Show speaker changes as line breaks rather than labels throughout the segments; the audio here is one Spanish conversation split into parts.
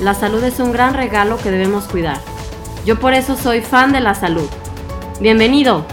la salud es un gran regalo que debemos cuidar. Yo por eso soy fan de la salud. Bienvenido.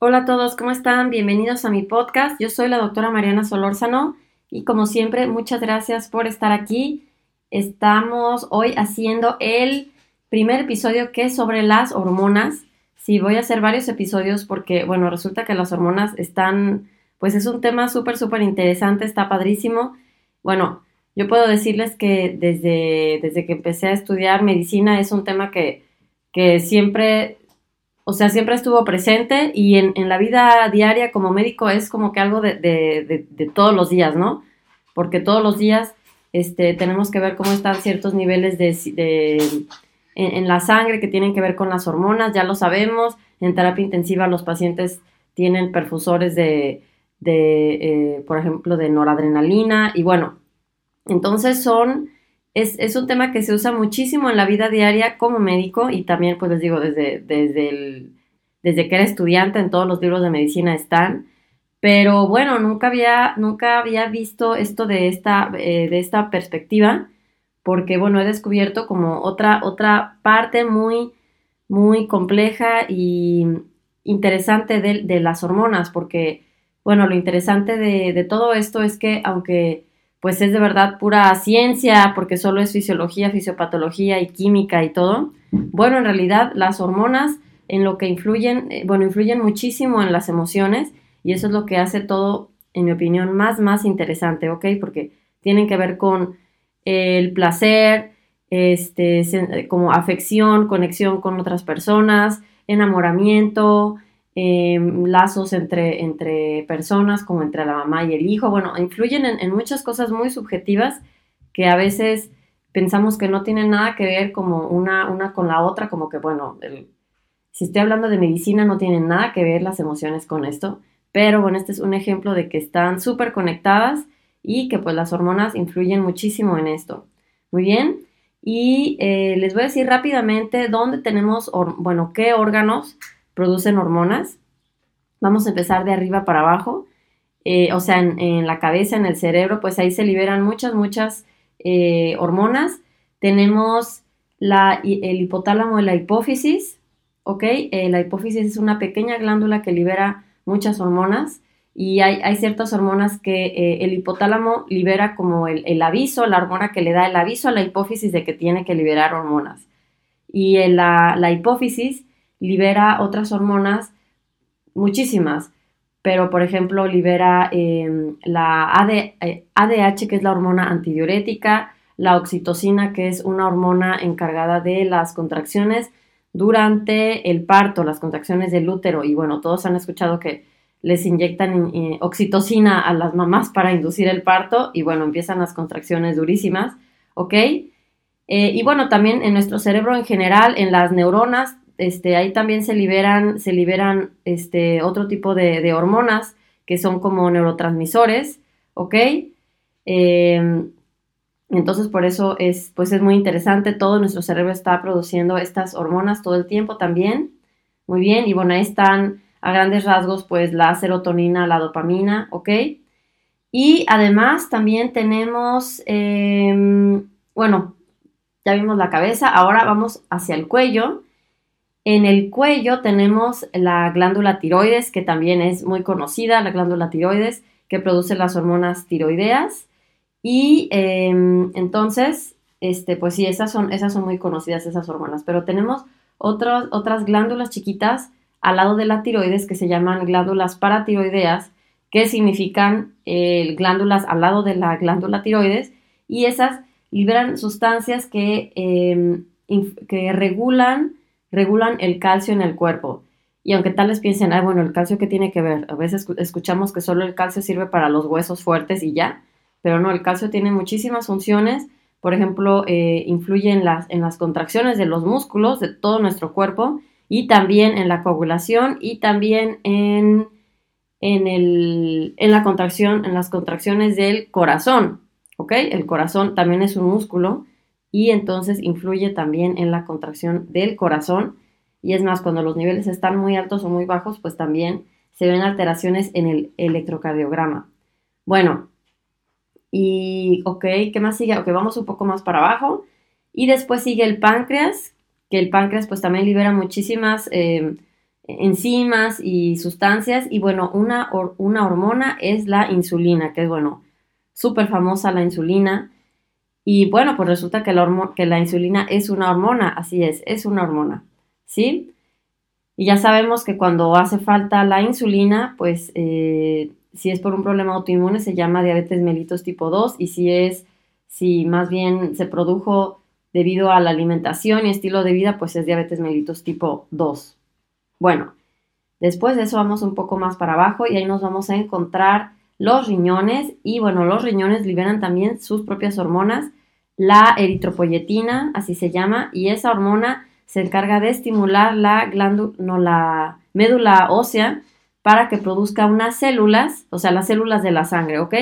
Hola a todos, ¿cómo están? Bienvenidos a mi podcast. Yo soy la doctora Mariana Solórzano y como siempre, muchas gracias por estar aquí. Estamos hoy haciendo el primer episodio que es sobre las hormonas. Sí, voy a hacer varios episodios porque, bueno, resulta que las hormonas están, pues es un tema súper, súper interesante, está padrísimo. Bueno, yo puedo decirles que desde, desde que empecé a estudiar medicina es un tema que, que siempre o sea, siempre estuvo presente y en, la vida diaria como médico es como que algo de, todos los días, ¿no? Porque todos los días este, tenemos que ver cómo están ciertos niveles de, en, la sangre que tienen que ver con las hormonas, ya lo sabemos, en terapia intensiva los pacientes tienen perfusores de, eh, por ejemplo, de noradrenalina y bueno, entonces son es, un tema que se usa muchísimo en la vida diaria como médico y también, pues les digo, desde, desde, desde que era estudiante en todos los libros de medicina están. Pero bueno, nunca había, nunca había visto esto de esta, eh, de esta perspectiva, porque bueno, he descubierto como otra, otra parte muy, muy compleja y interesante de, las hormonas, porque bueno, lo interesante de todo esto es que aunque pues es de verdad pura ciencia, porque solo es fisiología, fisiopatología y química y todo. Bueno, en realidad las hormonas en lo que influyen, eh, bueno, influyen muchísimo en las emociones y eso es lo que hace todo, en mi opinión, más, más interesante, ¿ok? Porque tienen que ver con el placer, este, como afección, conexión con otras personas, enamoramiento, Em, lazos entre, entre personas, como entre la mamá y el hijo. Bueno, influyen en, muchas cosas muy subjetivas que a veces pensamos que no tienen nada que ver como una, una con la otra, como que, bueno, si estoy hablando de medicina no tienen nada que ver las emociones con esto, pero bueno, este es un ejemplo de que están súper conectadas y que pues las hormonas influyen muchísimo en esto. Muy bien, y eh, les voy a decir rápidamente dónde tenemos, bueno, qué órganos producen hormonas. Vamos a empezar de arriba para abajo. Eh, o sea, en, la cabeza, en el cerebro, pues ahí se liberan muchas, muchas eh, hormonas. Tenemos la, el hipotálamo y la hipófisis, ¿ok? Eh, la hipófisis es una pequeña glándula que libera muchas hormonas y hay, ciertas hormonas que el hipotálamo libera como el, aviso, la hormona que le da el aviso a la hipófisis de que tiene que liberar hormonas. Y la, la hipófisis libera otras hormonas, muchísimas, pero por ejemplo libera em, la ADH, eh, que es la hormona antidiurética, la oxitocina, que es una hormona encargada de las contracciones durante el parto, las contracciones del útero. Y bueno, todos han escuchado que les inyectan eh, oxitocina a las mamás para inducir el parto y bueno, empiezan las contracciones durísimas, ¿ok? Eh, y bueno, también en nuestro cerebro en general, en las neuronas, este, ahí también se liberan, se liberan este, otro tipo de, hormonas que son como neurotransmisores, ¿ok? Em, entonces por eso es, pues es muy interesante, todo nuestro cerebro está produciendo estas hormonas todo el tiempo también. Muy bien, y bueno, ahí están a grandes rasgos pues la serotonina, la dopamina, ¿ok? Y además también tenemos, em, bueno, ya vimos la cabeza, ahora vamos hacia el cuello. En el cuello tenemos la glándula tiroides, que también es muy conocida, la glándula tiroides, que produce las hormonas tiroideas. Y em, entonces, este, pues sí, esas son, esas son muy conocidas, esas hormonas. Pero tenemos otras glándulas chiquitas al lado de la tiroides que se llaman glándulas paratiroideas, que significan eh, glándulas al lado de la glándula tiroides, y esas liberan sustancias que, em, que regulan, regulan el calcio en el cuerpo. Y aunque tal les piensen, ah, bueno, el calcio que tiene que ver, a veces escuchamos que solo el calcio sirve para los huesos fuertes y ya, pero no, el calcio tiene muchísimas funciones. Por ejemplo, eh, influye en las, en las contracciones de los músculos de todo nuestro cuerpo y también en la coagulación y también en, en, el, en la contracción, en las contracciones del corazón. ¿Ok? El corazón también es un músculo y entonces influye también en la contracción del corazón y es más, cuando los niveles están muy altos o muy bajos, pues también se ven alteraciones en el electrocardiograma. Bueno, y ok, ¿qué más sigue? Ok, vamos un poco más para abajo. Y después sigue el páncreas, que el páncreas pues también libera muchísimas eh, enzimas y sustancias. Y bueno, una, una hormona es la insulina, que es bueno, súper famosa la insulina. Y bueno, pues resulta que la, insulina es una hormona, así es, es una hormona. ¿sí? Y ya sabemos que cuando hace falta la insulina, pues eh, si es por un problema autoinmune se llama diabetes mellitus tipo 2 y si es, si más bien se produjo debido a la alimentación y estilo de vida, pues es diabetes mellitus tipo 2. Bueno, después de eso vamos un poco más para abajo y ahí nos vamos a encontrar los riñones y bueno, los riñones liberan también sus propias hormonas, la eritropoyetina, así se llama, y esa hormona se encarga de estimular la glándula, no, la médula ósea para que produzca unas células, o sea, las células de la sangre, ¿ok?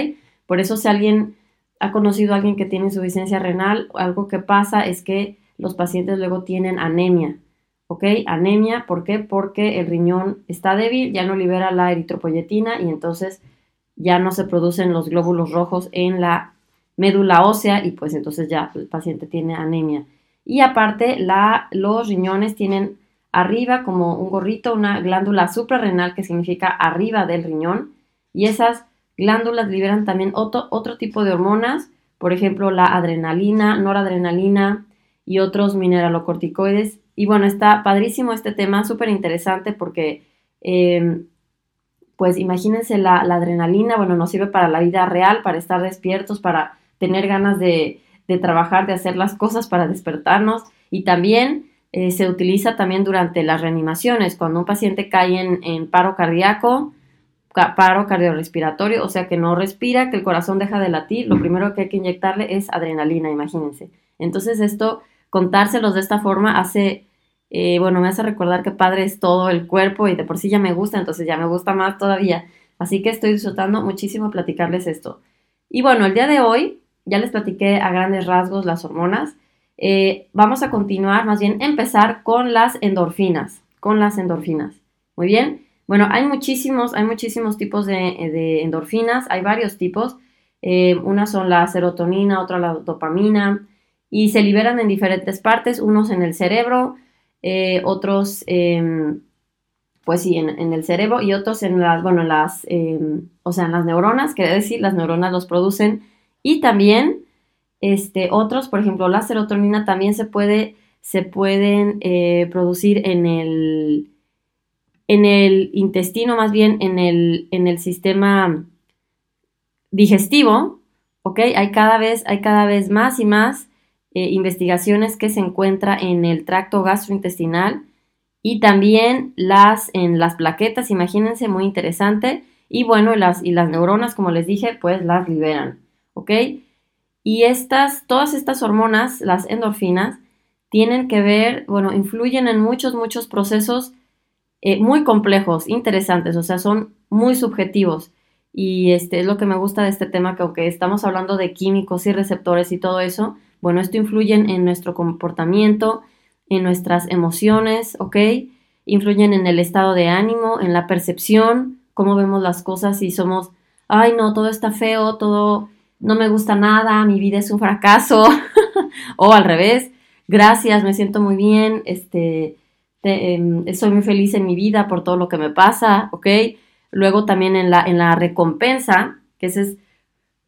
Por eso si alguien ha conocido a alguien que tiene insuficiencia renal, algo que pasa es que los pacientes luego tienen anemia, ¿ok? Anemia, ¿por qué? Porque el riñón está débil, ya no libera la eritropoyetina y entonces ya no se producen los glóbulos rojos en la médula ósea y pues entonces ya el paciente tiene anemia. Y aparte, los riñones tienen arriba como un gorrito una glándula suprarrenal que significa arriba del riñón. Y esas glándulas liberan también otro, otro tipo de hormonas, por ejemplo, la adrenalina, noradrenalina y otros mineralocorticoides. Y bueno, está padrísimo este tema, súper interesante porque, em, pues imagínense la, adrenalina, bueno, nos sirve para la vida real, para estar despiertos, para tener ganas de, de trabajar, de hacer las cosas para despertarnos y también eh, se utiliza también durante las reanimaciones, cuando un paciente cae en, paro cardíaco, paro cardiorrespiratorio, o sea que no respira, que el corazón deja de latir, lo primero que hay que inyectarle es adrenalina, imagínense. Entonces esto, contárselos de esta forma hace, eh, bueno, me hace recordar que padre es todo el cuerpo y de por sí ya me gusta, entonces ya me gusta más todavía. Así que estoy disfrutando muchísimo platicarles esto. Y bueno, el día de hoy ya les platiqué a grandes rasgos las hormonas. Eh, vamos a continuar, más bien empezar con las endorfinas, con las endorfinas. Muy bien. Bueno, hay muchísimos, hay muchísimos tipos de, endorfinas, hay varios tipos. Eh, unas son la serotonina, otra la dopamina, y se liberan en diferentes partes, unos en el cerebro, eh, otros, em, pues sí, en, el cerebro, y otros en las, bueno, las, em, o sea, en las neuronas, quiere decir, las neuronas los producen y también este, otros, por ejemplo, la serotonina también se puede, se pueden eh, producir en el, en el intestino, más bien en el, en el sistema digestivo, ¿ok? Hay cada vez, hay cada vez más y más eh, investigaciones que se encuentran en el tracto gastrointestinal y también las en las plaquetas, imagínense, muy interesante. Y bueno, las, y las neuronas, como les dije, pues las liberan. ¿ok? Y estas, todas estas hormonas, las endorfinas, tienen que ver, bueno, influyen en muchos, muchos procesos eh, muy complejos, interesantes, o sea, son muy subjetivos. Y este es lo que me gusta de este tema, que aunque estamos hablando de químicos y receptores y todo eso, bueno, esto influye en nuestro comportamiento, en nuestras emociones, ¿ok? Influyen en el estado de ánimo, en la percepción, cómo vemos las cosas, y somos, ay no, todo está feo, todo no me gusta nada, mi vida es un fracaso, o al revés, gracias, me siento muy bien, este, em, soy muy feliz en mi vida por todo lo que me pasa, ¿ok? Luego también en la, en la recompensa, que ese es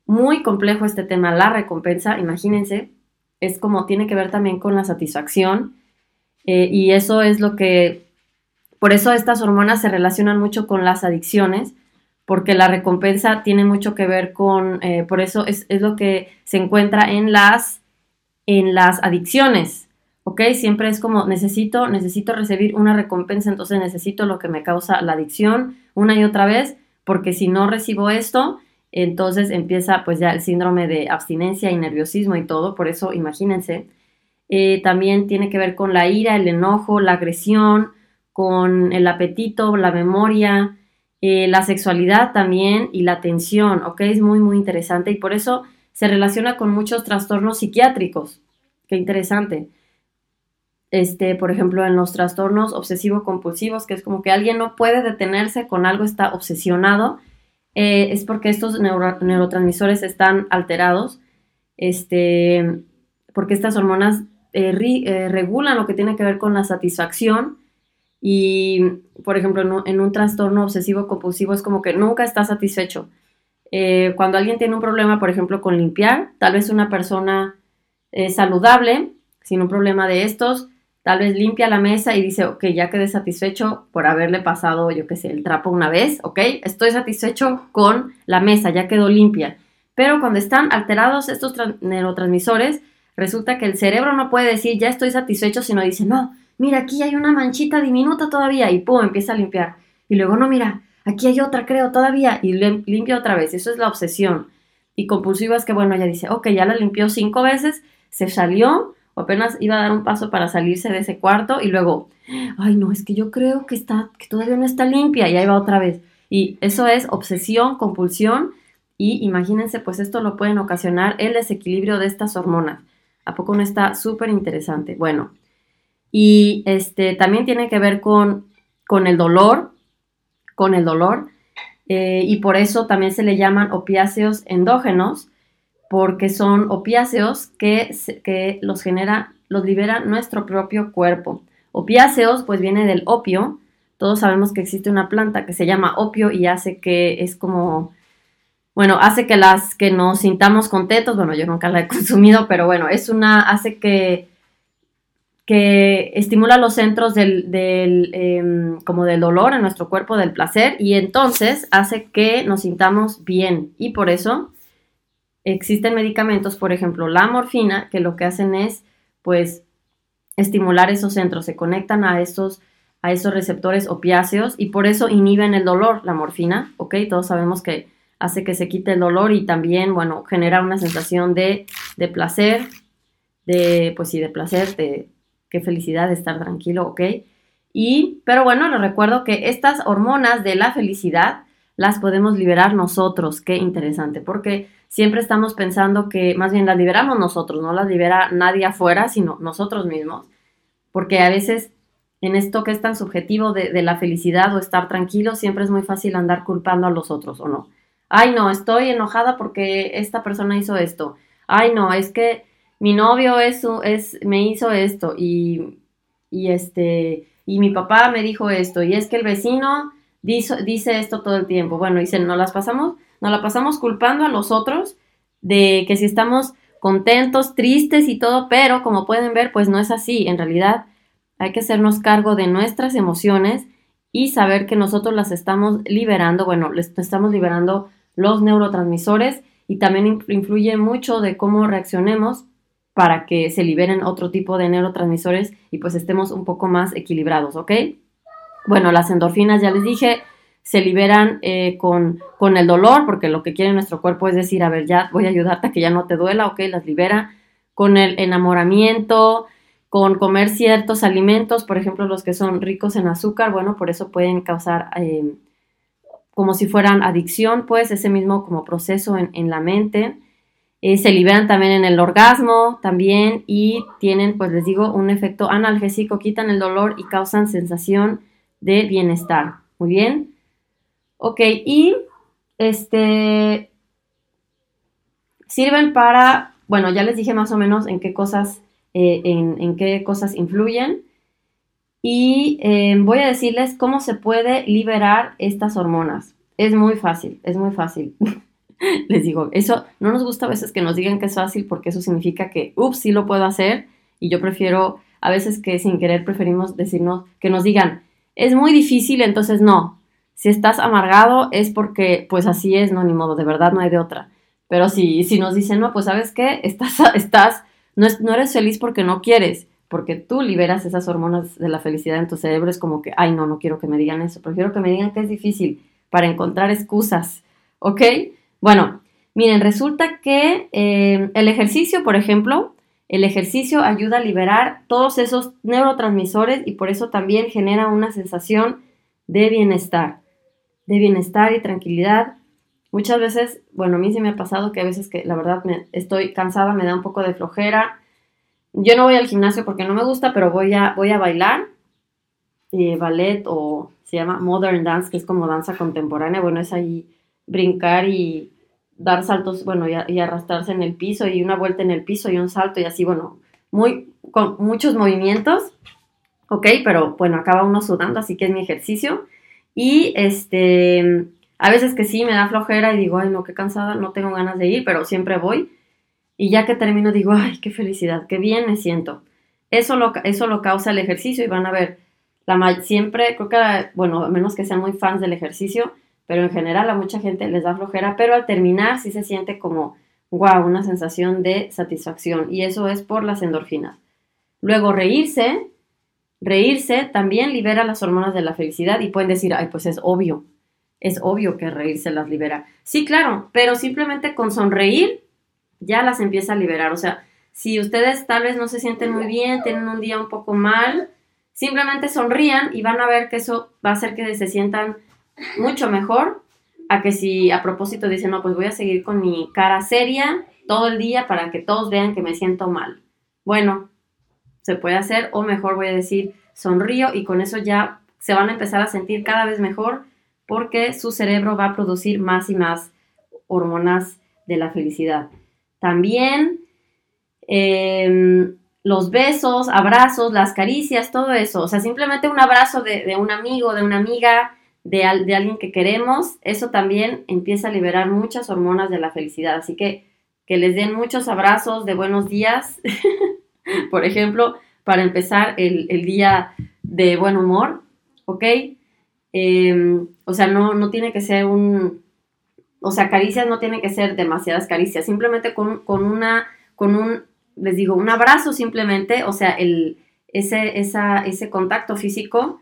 muy complejo este tema, la recompensa, imagínense, es como tiene que ver también con la satisfacción eh, y eso es lo que, por eso estas hormonas se relacionan mucho con las adicciones, porque la recompensa tiene mucho que ver con, eh, por eso es, es, lo que se encuentra en las, en las adicciones, ¿ok? Siempre es como necesito, necesito recibir una recompensa, entonces necesito lo que me causa la adicción una y otra vez, porque si no recibo esto, entonces empieza pues ya el síndrome de abstinencia y nerviosismo y todo, por eso imagínense. Eh, también tiene que ver con la ira, el enojo, la agresión, con el apetito, la memoria, eh, la sexualidad también y la tensión, ¿ok? Es muy, muy interesante y por eso se relaciona con muchos trastornos psiquiátricos. Qué interesante. Este, por ejemplo, en los trastornos obsesivo-compulsivos, que es como que alguien no puede detenerse con algo, está obsesionado eh, es porque estos neurotransmisores están alterados, este, porque estas hormonas eh, eh, regulan lo que tiene que ver con la satisfacción y, por ejemplo, en un, trastorno obsesivo compulsivo es como que nunca está satisfecho. cuando alguien tiene un problema, por ejemplo, con limpiar, tal vez una persona saludable, sin un problema de estos, Tal vez limpia la mesa y dice, ok, ya quedé satisfecho por haberle pasado, yo qué sé, el trapo una vez, ok, estoy satisfecho con la mesa, ya quedó limpia. Pero cuando están alterados estos neurotransmisores, resulta que el cerebro no puede decir, ya estoy satisfecho, sino dice, no, mira, aquí hay una manchita diminuta todavía y pum, empieza a limpiar. Y luego, no, mira, aquí hay otra, creo, todavía, y limpia otra vez. Eso es la obsesión. Y compulsiva es que, bueno, ella dice, ok, ya la limpió cinco veces, se salió, o apenas iba a dar un paso para salirse de ese cuarto y luego, ay no, es que yo creo que está, que todavía no está limpia y ahí va otra vez. Y eso es obsesión, compulsión y imagínense, pues esto lo pueden ocasionar el desequilibrio de estas hormonas. ¿A poco no está súper interesante? Bueno, y este también tiene que ver con, con el dolor, con el dolor, eh, y por eso también se le llaman opiáceos endógenos, porque son opiáceos que, que los genera, los libera nuestro propio cuerpo. Opiáceos, pues viene del opio. Todos sabemos que existe una planta que se llama opio y hace que es como, bueno, hace que las que nos sintamos contentos. Bueno, yo nunca la he consumido, pero bueno, es una, hace que que estimula los centros del, del em, como del dolor en nuestro cuerpo, del placer, y entonces hace que nos sintamos bien. Y por eso existen medicamentos, por ejemplo, la morfina, que lo que hacen es, pues, estimular esos centros, se conectan a esos, a esos receptores opiáceos y por eso inhiben el dolor, la morfina, ¿ok? Todos sabemos que hace que se quite el dolor y también, bueno, genera una sensación de, de placer, de, pues sí, de placer, de qué felicidad de estar tranquilo, ¿ok? Y, pero bueno, les recuerdo que estas hormonas de la felicidad las podemos liberar nosotros, qué interesante, porque siempre estamos pensando que más bien las liberamos nosotros, no las libera nadie afuera, sino nosotros mismos. Porque a veces en esto que es tan subjetivo de, la felicidad o estar tranquilo, siempre es muy fácil andar culpando a los otros, ¿o no? Ay, no, estoy enojada porque esta persona hizo esto. Ay, no, es que mi novio es, es, me hizo esto y, y, este, y mi papá me dijo esto y es que el vecino dice, dice esto todo el tiempo. Bueno, dicen, no las pasamos nos la pasamos culpando a los otros de que si estamos contentos, tristes y todo, pero como pueden ver, pues no es así. En realidad hay que hacernos cargo de nuestras emociones y saber que nosotros las estamos liberando, bueno, les estamos liberando los neurotransmisores y también influye mucho de cómo reaccionemos para que se liberen otro tipo de neurotransmisores y pues estemos un poco más equilibrados, ¿ok? Bueno, las endorfinas ya les dije, se liberan eh, con, con, el dolor, porque lo que quiere nuestro cuerpo es decir, a ver, ya voy a ayudarte a que ya no te duela, ok, las libera, con el enamoramiento, con comer ciertos alimentos, por ejemplo, los que son ricos en azúcar, bueno, por eso pueden causar eh, como si fueran adicción, pues ese mismo como proceso en, en la mente. Eh, se liberan también en el orgasmo también y tienen, pues les digo, un efecto analgésico, quitan el dolor y causan sensación de bienestar. Muy bien. Ok, y este sirven para bueno, ya les dije más o menos en qué cosas, eh, en, qué cosas influyen. Y eh, voy a decirles cómo se puede liberar estas hormonas. Es muy fácil, es muy fácil. les digo, eso no nos gusta a veces que nos digan que es fácil porque eso significa que, ups, sí lo puedo hacer. Y yo prefiero, a veces que sin querer preferimos decirnos, que nos digan, es muy difícil, entonces no. Si estás amargado es porque, pues así es, no, ni modo, de verdad no hay de otra. Pero si, si nos dicen, no, pues sabes qué, estás, estás, no, es, no eres feliz porque no quieres, porque tú liberas esas hormonas de la felicidad en tu cerebro, es como que, ay, no, no quiero que me digan eso, prefiero que me digan que es difícil para encontrar excusas, ¿ok? Bueno, miren, resulta que eh, el ejercicio, por ejemplo, el ejercicio ayuda a liberar todos esos neurotransmisores y por eso también genera una sensación de bienestar, de bienestar y tranquilidad Muchas veces, bueno, a mí sí me ha pasado que a veces que la verdad me, estoy cansada, me da un poco de flojera. Yo no voy al gimnasio porque no me gusta, pero voy a, voy a bailar eh, ballet o se llama modern dance, que es como danza contemporánea. Bueno, es ahí brincar y dar saltos, bueno, y, arrastrarse en el piso y una vuelta en el piso y un salto y así, bueno, muy, con muchos movimientos, ok, pero bueno, acaba uno sudando, así que es mi ejercicio. Y este, a veces que sí, me da flojera y digo, ay, no, qué cansada, no tengo ganas de ir, pero siempre voy. Y ya que termino digo, ay, qué felicidad, qué bien me siento. Eso lo, eso lo causa el ejercicio y van a ver, la, siempre, creo que, bueno, a menos que sean muy fans del ejercicio, pero en general a mucha gente les da flojera, pero al terminar sí se siente como, wow, una sensación de satisfacción. Y eso es por las endorfinas. Luego, reírse, reírse también libera las hormonas de la felicidad y pueden decir, ay, pues es obvio, es obvio que reírse las libera. Sí, claro, pero simplemente con sonreír ya las empieza a liberar. O sea, si ustedes tal vez no se sienten muy bien, tienen un día un poco mal, simplemente sonrían y van a ver que eso va a hacer que se sientan mucho mejor a que si a propósito dicen, no, pues voy a seguir con mi cara seria todo el día para que todos vean que me siento mal. Bueno, se puede hacer o mejor voy a decir, sonrío y con eso ya se van a empezar a sentir cada vez mejor porque su cerebro va a producir más y más hormonas de la felicidad. También em, los besos, abrazos, las caricias, todo eso. O sea, simplemente un abrazo de, un amigo, de una amiga, de, de, alguien que queremos, eso también empieza a liberar muchas hormonas de la felicidad. Así que que les den muchos abrazos de buenos días, por ejemplo, para empezar el, el día de buen humor, ¿ok? Em, o sea, no, no tiene que ser un, o sea, caricias no tienen que ser demasiadas caricias, simplemente con, una, con un, les digo, un abrazo simplemente, o sea, el, ese, ese contacto físico,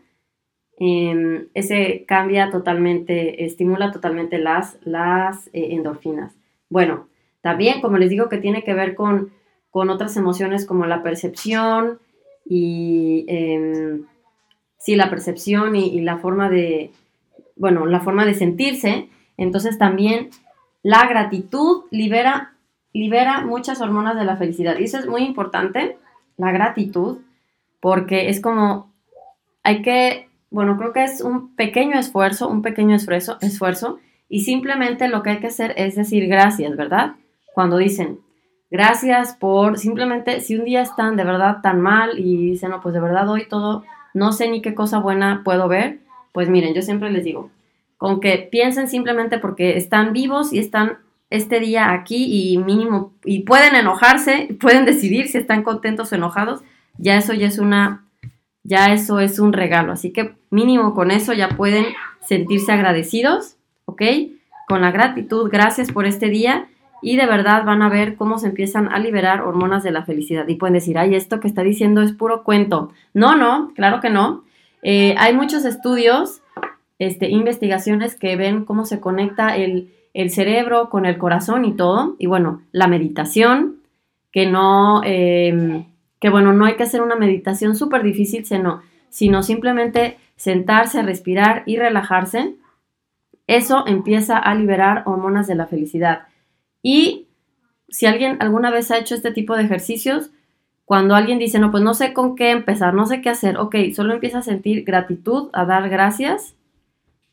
em, ese cambia totalmente, estimula totalmente las, las eh, endorfinas. Bueno, también, como les digo, que tiene que ver con, con otras emociones como la percepción y em, sí, la percepción y, la forma de, bueno, la forma de sentirse, entonces también la gratitud libera, libera muchas hormonas de la felicidad. Y eso es muy importante, la gratitud, porque es como, hay que, bueno, creo que es un pequeño esfuerzo, un pequeño esfuerzo, esfuerzo, y simplemente lo que hay que hacer es decir gracias, ¿verdad? Cuando dicen, gracias por, simplemente, si un día están de verdad tan mal y dicen, no, pues de verdad hoy todo no sé ni qué cosa buena puedo ver, pues miren, yo siempre les digo, con que piensen simplemente porque están vivos y están este día aquí y mínimo, y pueden enojarse, pueden decidir si están contentos o enojados, ya eso ya es una, ya eso es un regalo, así que mínimo con eso ya pueden sentirse agradecidos, ¿ok? Con la gratitud, gracias por este día y de verdad van a ver cómo se empiezan a liberar hormonas de la felicidad. Y pueden decir, ay, esto que está diciendo es puro cuento. No, no, claro que no. Eh, hay muchos estudios, este, investigaciones que ven cómo se conecta el, cerebro con el corazón y todo. Y bueno, la meditación, que no, em, que bueno, no hay que hacer una meditación súper difícil, sino, sino simplemente sentarse, respirar y relajarse. Eso empieza a liberar hormonas de la felicidad. Y si alguien alguna vez ha hecho este tipo de ejercicios, cuando alguien dice, no, pues no sé con qué empezar, no sé qué hacer, ok, solo empieza a sentir gratitud, a dar gracias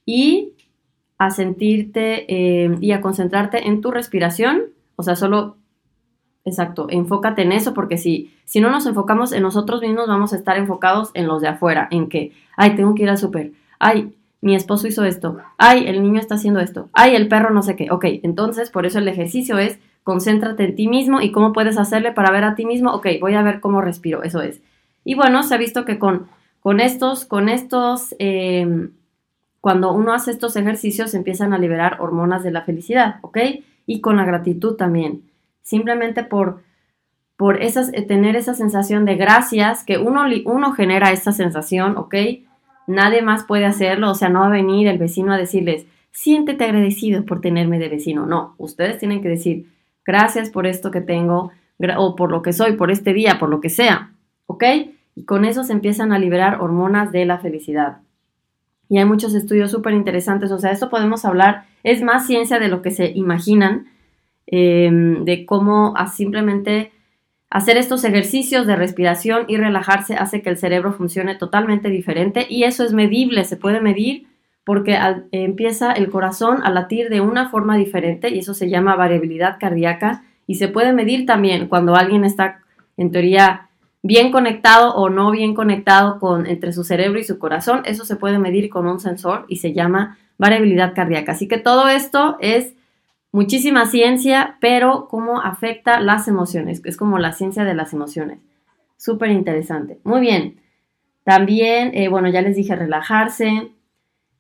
y a sentirte eh, y a concentrarte en tu respiración, o sea, solo Exacto, enfócate en eso porque si, si no nos enfocamos en nosotros mismos vamos a estar enfocados en los de afuera, en que, ay, tengo que ir al súper, ay, mi esposo hizo esto, ay, el niño está haciendo esto, ay, el perro no sé qué. Ok, entonces por eso el ejercicio es concéntrate en ti mismo y cómo puedes hacerle para ver a ti mismo, ok, voy a ver cómo respiro, eso es. Y bueno, se ha visto que con, con estos, con estos, eh, cuando uno hace estos ejercicios empiezan a liberar hormonas de la felicidad, ¿ok? Y con la gratitud también simplemente por, por esas, eh, tener esa sensación de gracias, que uno, uno genera esa sensación, ¿ok? Nadie más puede hacerlo, o sea, no va a venir el vecino a decirles, siéntete agradecido por tenerme de vecino. No, ustedes tienen que decir, gracias por esto que tengo, o por lo que soy, por este día, por lo que sea, ¿ok? Y con eso se empiezan a liberar hormonas de la felicidad. Y hay muchos estudios súper interesantes, o sea, esto podemos hablar, es más ciencia de lo que se imaginan, Em, de cómo simplemente hacer estos ejercicios de respiración y relajarse hace que el cerebro funcione totalmente diferente y eso es medible, se puede medir porque empieza el corazón a latir de una forma diferente y eso se llama variabilidad cardíaca y se puede medir también cuando alguien está en teoría bien conectado o no bien conectado con entre su cerebro y su corazón, eso se puede medir con un sensor y se llama variabilidad cardíaca. Así que todo esto es muchísima ciencia, pero cómo afecta las emociones. Es como la ciencia de las emociones. Súper interesante. Muy bien. También, eh, bueno, ya les dije relajarse,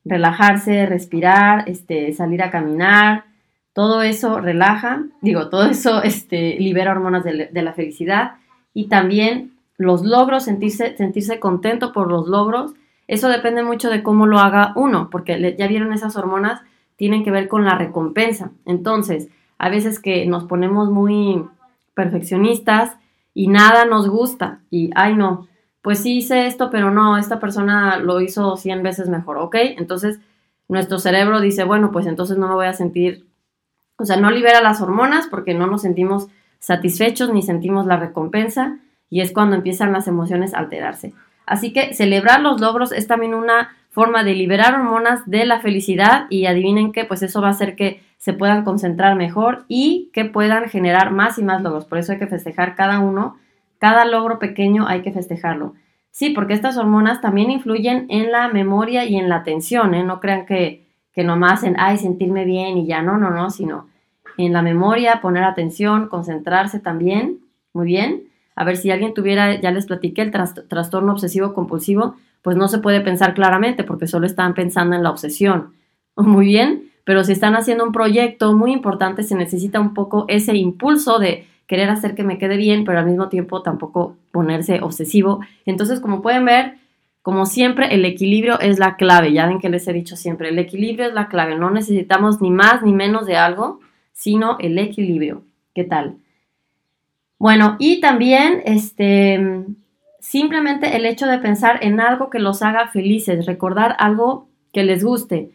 relajarse, respirar, este, salir a caminar. Todo eso relaja, digo, todo eso este, libera hormonas de, la felicidad y también los logros, sentirse, sentirse contento por los logros. Eso depende mucho de cómo lo haga uno, porque ya vieron esas hormonas tienen que ver con la recompensa. Entonces, a veces que nos ponemos muy perfeccionistas y nada nos gusta y, ay no, pues sí hice esto, pero no, esta persona lo hizo 100 veces mejor, ¿ok? Entonces, nuestro cerebro dice, bueno, pues entonces no me voy a sentir, o sea, no libera las hormonas porque no nos sentimos satisfechos ni sentimos la recompensa y es cuando empiezan las emociones a alterarse. Así que celebrar los logros es también una forma de liberar hormonas de la felicidad y adivinen que pues eso va a hacer que se puedan concentrar mejor y que puedan generar más y más logros. Por eso hay que festejar cada uno, cada logro pequeño hay que festejarlo. Sí, porque estas hormonas también influyen en la memoria y en la atención, ¿eh? No crean que, que nomás en, ay, sentirme bien y ya, no, no, no, sino en la memoria, poner atención, concentrarse también, muy bien. A ver, si alguien tuviera, ya les platiqué, el trastorno obsesivo compulsivo, pues no se puede pensar claramente porque solo están pensando en la obsesión. Muy bien, pero si están haciendo un proyecto muy importante, se necesita un poco ese impulso de querer hacer que me quede bien, pero al mismo tiempo tampoco ponerse obsesivo. Entonces, como pueden ver, como siempre, el equilibrio es la clave. Ya ven que les he dicho siempre, el equilibrio es la clave. No necesitamos ni más ni menos de algo, sino el equilibrio. ¿Qué tal? Bueno, y también, este, simplemente el hecho de pensar en algo que los haga felices, recordar algo que les guste.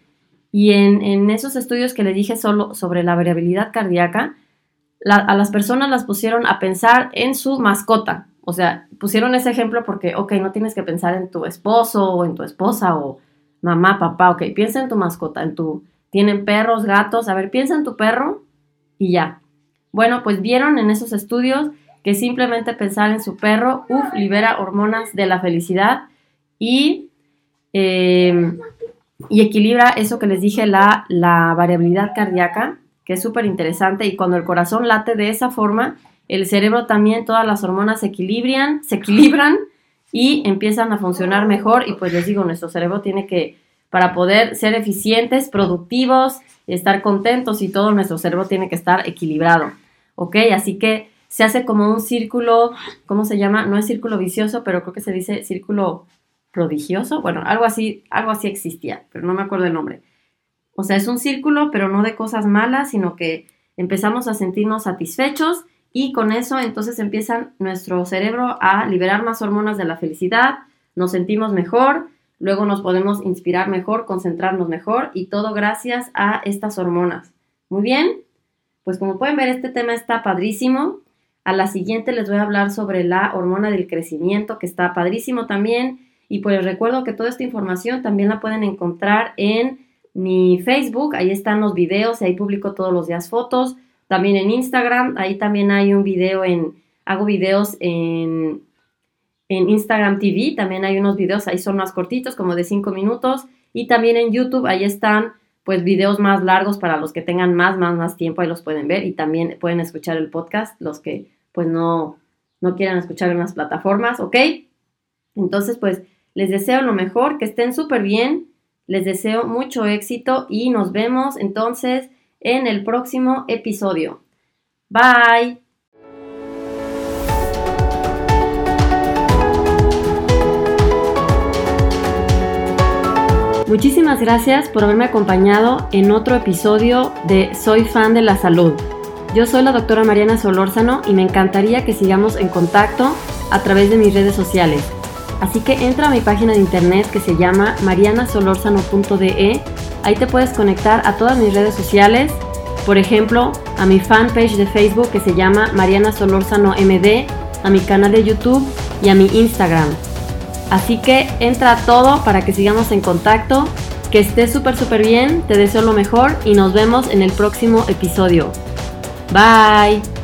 Y en, esos estudios que les dije solo sobre la variabilidad cardíaca, a las personas las pusieron a pensar en su mascota. O sea, pusieron ese ejemplo porque, ok, no tienes que pensar en tu esposo o en tu esposa o mamá, papá, ok, piensa en tu mascota, en tu, tienen perros, gatos, a ver, piensa en tu perro y ya. Bueno, pues vieron en esos estudios que simplemente pensar en su perro, uff, libera hormonas de la felicidad y, em, y equilibra eso que les dije, la, la variabilidad cardíaca, que es súper interesante. Y cuando el corazón late de esa forma, el cerebro también, todas las hormonas se equilibran, se equilibran y empiezan a funcionar mejor. Y pues les digo, nuestro cerebro tiene que, para poder ser eficientes, productivos, estar contentos y todo, nuestro cerebro tiene que estar equilibrado. ¿Ok? Así que se hace como un círculo, ¿cómo se llama? No es círculo vicioso, pero creo que se dice círculo prodigioso. Bueno, algo así, algo así existía, pero no me acuerdo el nombre. O sea, es un círculo, pero no de cosas malas, sino que empezamos a sentirnos satisfechos y con eso entonces empieza nuestro cerebro a liberar más hormonas de la felicidad, nos sentimos mejor, luego nos podemos inspirar mejor, concentrarnos mejor y todo gracias a estas hormonas. Muy bien, pues como pueden ver este tema está padrísimo. A la siguiente les voy a hablar sobre la hormona del crecimiento, que está padrísimo también. Y pues recuerdo que toda esta información también la pueden encontrar en mi Facebook. Ahí están los videos y ahí publico todos los días fotos. también en Instagram, ahí también hay un video en, hago videos en, en Instagram TV, también hay unos videos, ahí son más cortitos, como de 5 minutos, y también en YouTube, ahí están pues videos más largos para los que tengan más, más, más tiempo, ahí los pueden ver y también pueden escuchar el podcast, los que pues no, no quieran escuchar en las plataformas, ¿ok? Entonces pues les deseo lo mejor, que estén súper bien, les deseo mucho éxito y nos vemos entonces en el próximo episodio. Bye. Muchísimas gracias por haberme acompañado en otro episodio de Soy fan de la salud. Yo soy la doctora Mariana Solórzano y me encantaría que sigamos en contacto a través de mis redes sociales. Así que entra a mi página de internet que se llama marianasolorzano.de. Ahí te puedes conectar a todas mis redes sociales, por ejemplo, a mi fanpage de Facebook que se llama Mariana Solórzano MD, a mi canal de YouTube y a mi Instagram. Así que entra a todo para que sigamos en contacto. Que estés súper, súper bien. Te deseo lo mejor y nos vemos en el próximo episodio. Bye.